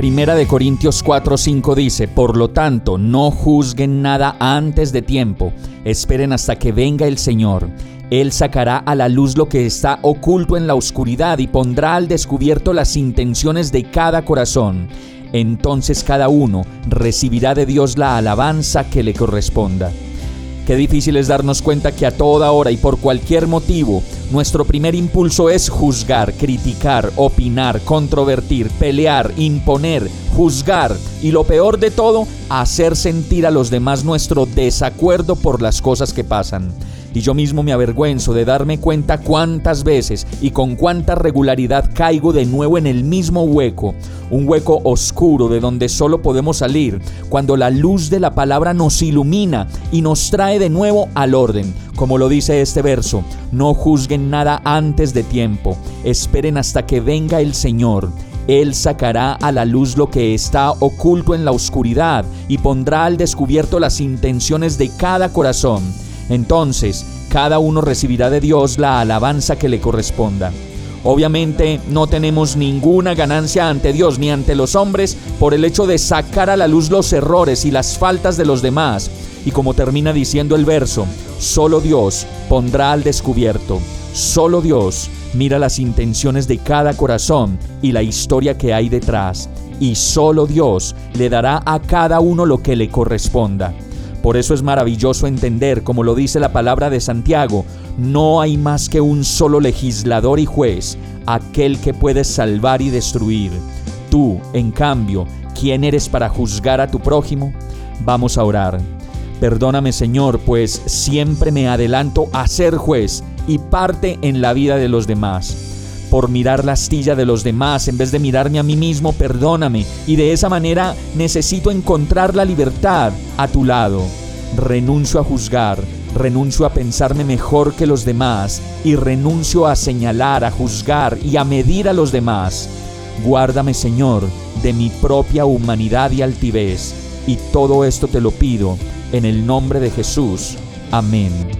Primera de Corintios 4:5 dice, Por lo tanto, no juzguen nada antes de tiempo, esperen hasta que venga el Señor. Él sacará a la luz lo que está oculto en la oscuridad y pondrá al descubierto las intenciones de cada corazón. Entonces cada uno recibirá de Dios la alabanza que le corresponda. Qué difícil es darnos cuenta que a toda hora y por cualquier motivo, nuestro primer impulso es juzgar, criticar, opinar, controvertir, pelear, imponer, juzgar y lo peor de todo, hacer sentir a los demás nuestro desacuerdo por las cosas que pasan y yo mismo me avergüenzo de darme cuenta cuántas veces y con cuánta regularidad caigo de nuevo en el mismo hueco, un hueco oscuro de donde solo podemos salir cuando la luz de la palabra nos ilumina y nos trae de nuevo al orden. Como lo dice este verso, no juzguen nada antes de tiempo, esperen hasta que venga el Señor. Él sacará a la luz lo que está oculto en la oscuridad y pondrá al descubierto las intenciones de cada corazón. Entonces, cada uno recibirá de Dios la alabanza que le corresponda. Obviamente no tenemos ninguna ganancia ante Dios ni ante los hombres por el hecho de sacar a la luz los errores y las faltas de los demás. Y como termina diciendo el verso, solo Dios pondrá al descubierto, solo Dios mira las intenciones de cada corazón y la historia que hay detrás, y solo Dios le dará a cada uno lo que le corresponda. Por eso es maravilloso entender, como lo dice la palabra de Santiago, no hay más que un solo legislador y juez, aquel que puede salvar y destruir. Tú, en cambio, ¿quién eres para juzgar a tu prójimo? Vamos a orar. Perdóname Señor, pues siempre me adelanto a ser juez y parte en la vida de los demás por mirar la astilla de los demás en vez de mirarme a mí mismo, perdóname. Y de esa manera necesito encontrar la libertad a tu lado. Renuncio a juzgar, renuncio a pensarme mejor que los demás y renuncio a señalar, a juzgar y a medir a los demás. Guárdame, Señor, de mi propia humanidad y altivez. Y todo esto te lo pido en el nombre de Jesús. Amén.